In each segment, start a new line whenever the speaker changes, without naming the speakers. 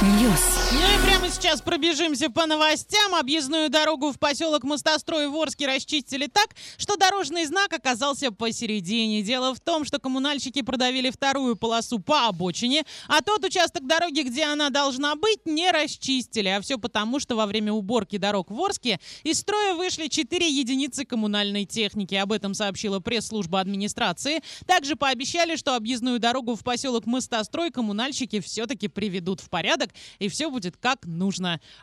Trash news.
Ну и сейчас пробежимся по новостям. Объездную дорогу в поселок Мостострой в Орске расчистили так, что дорожный знак оказался посередине. Дело в том, что коммунальщики продавили вторую полосу по обочине, а тот участок дороги, где она должна быть, не расчистили. А все потому, что во время уборки дорог в Орске из строя вышли 4 единицы коммунальной техники. Об этом сообщила пресс-служба администрации. Также пообещали, что объездную дорогу в поселок Мостострой коммунальщики все-таки приведут в порядок, и все будет как нужно.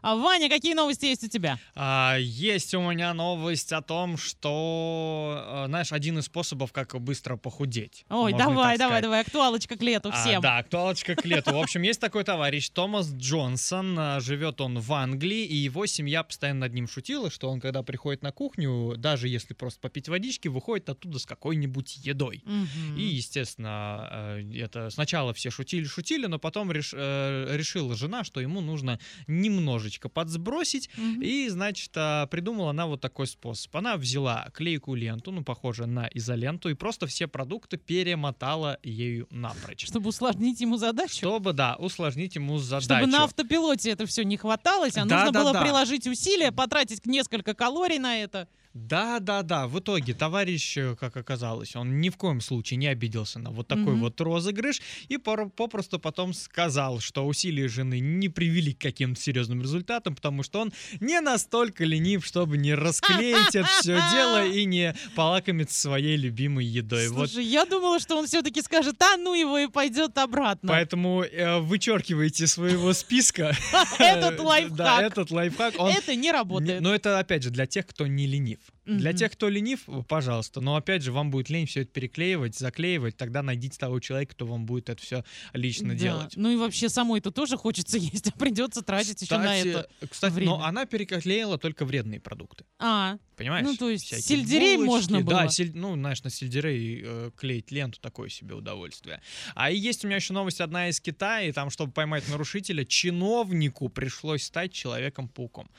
А, Ваня, какие новости есть у тебя?
А, есть у меня новость о том, что, э, знаешь, один из способов, как быстро похудеть.
Ой,
Можно
давай, давай, давай, актуалочка к лету
А,
всем.
да, актуалочка к лету. В общем, есть такой товарищ Томас Джонсон. а, Живет он в Англии, и его семья постоянно над ним шутила, что он, когда приходит на кухню, даже если просто попить водички, выходит оттуда с какой-нибудь едой.
Мгм.
И, естественно, э, это сначала все шутили-шутили, но потом реш- э, решила жена, что ему нужно немножечко подсбросить,
Мгм.
и, значит, а, придумала она вот такой способ. Она взяла клейкую ленту, ну, похожую на изоленту, и просто все продукты перемотала ею напрочь.
Чтобы усложнить ему задачу.
Чтобы, да, усложнить ему задачу.
Чтобы на автопилоте это все не хваталось, а
Да,
нужно
да,
было
да.
приложить усилия, потратить несколько калорий на это.
Да, да, да. В итоге товарищ, э, как оказалось, он ни в коем случае не обиделся на вот такой
Мгм.
вот розыгрыш и попросту потом сказал, что усилия жены не привели к каким-то серьезным результатам, потому что он не настолько ленив, чтобы не расклеить это все дело и не полакомиться своей любимой едой. Вот
Слушай, я думала, что он все-таки скажет, а ну его и пойдет обратно.
Поэтому э, вычеркивайте своего списка
Этот лайфхак.
Да, этот лайфхак.
Это не работает.
Но это, опять же, для тех, кто не ленив. Для тех, кто ленив, пожалуйста. Но, опять же, вам будет лень все это переклеивать, заклеивать. Тогда найдите того человека, кто вам будет это все лично делать.
Ну и вообще самой-то тоже хочется есть, а придется тратить еще на
Кстати,
это.
кстати,
время.
но она переклеила только вредные продукты.
А,
Понимаешь?
Ну, то есть
Всякие
сельдерей можно
Да,
было.
сель- ну, знаешь, на сельдерей э, клеить ленту такое себе удовольствие. А и есть у меня еще новость одна из Китая, и там, чтобы поймать нарушителя, чиновнику пришлось стать человеком-пауком.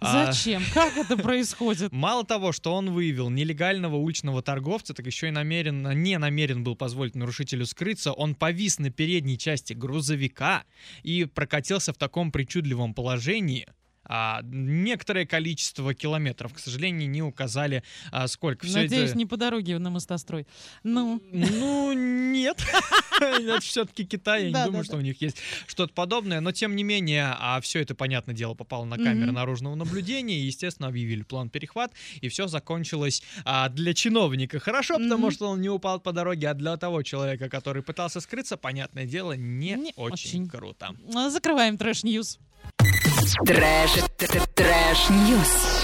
А,
зачем? Как это происходит?
Мало того, что он выявил нелегального уличного торговца, так еще и намеренно, не намерен был позволить нарушителю скрыться. Он повис на передней части грузовика и прокатился в таком причудливом положении. А, некоторое количество километров, к сожалению, не указали, а, сколько. Всё
Надеюсь,
это-
не по дороге на мостострой. Ну,
Ну, нет. Это все-таки Китай, я не думаю, что у них есть что-то подобное. Но, тем не менее, а все это, понятное дело, попало на камеры наружного наблюдения. И, естественно, объявили план перехват. И все закончилось а, для чиновника хорошо, потому что он не упал по дороге. А для того человека, который пытался скрыться, понятное дело, не,
очень.
круто.
закрываем трэш-ньюс.
Трэш, трэш, трэш-ньюс.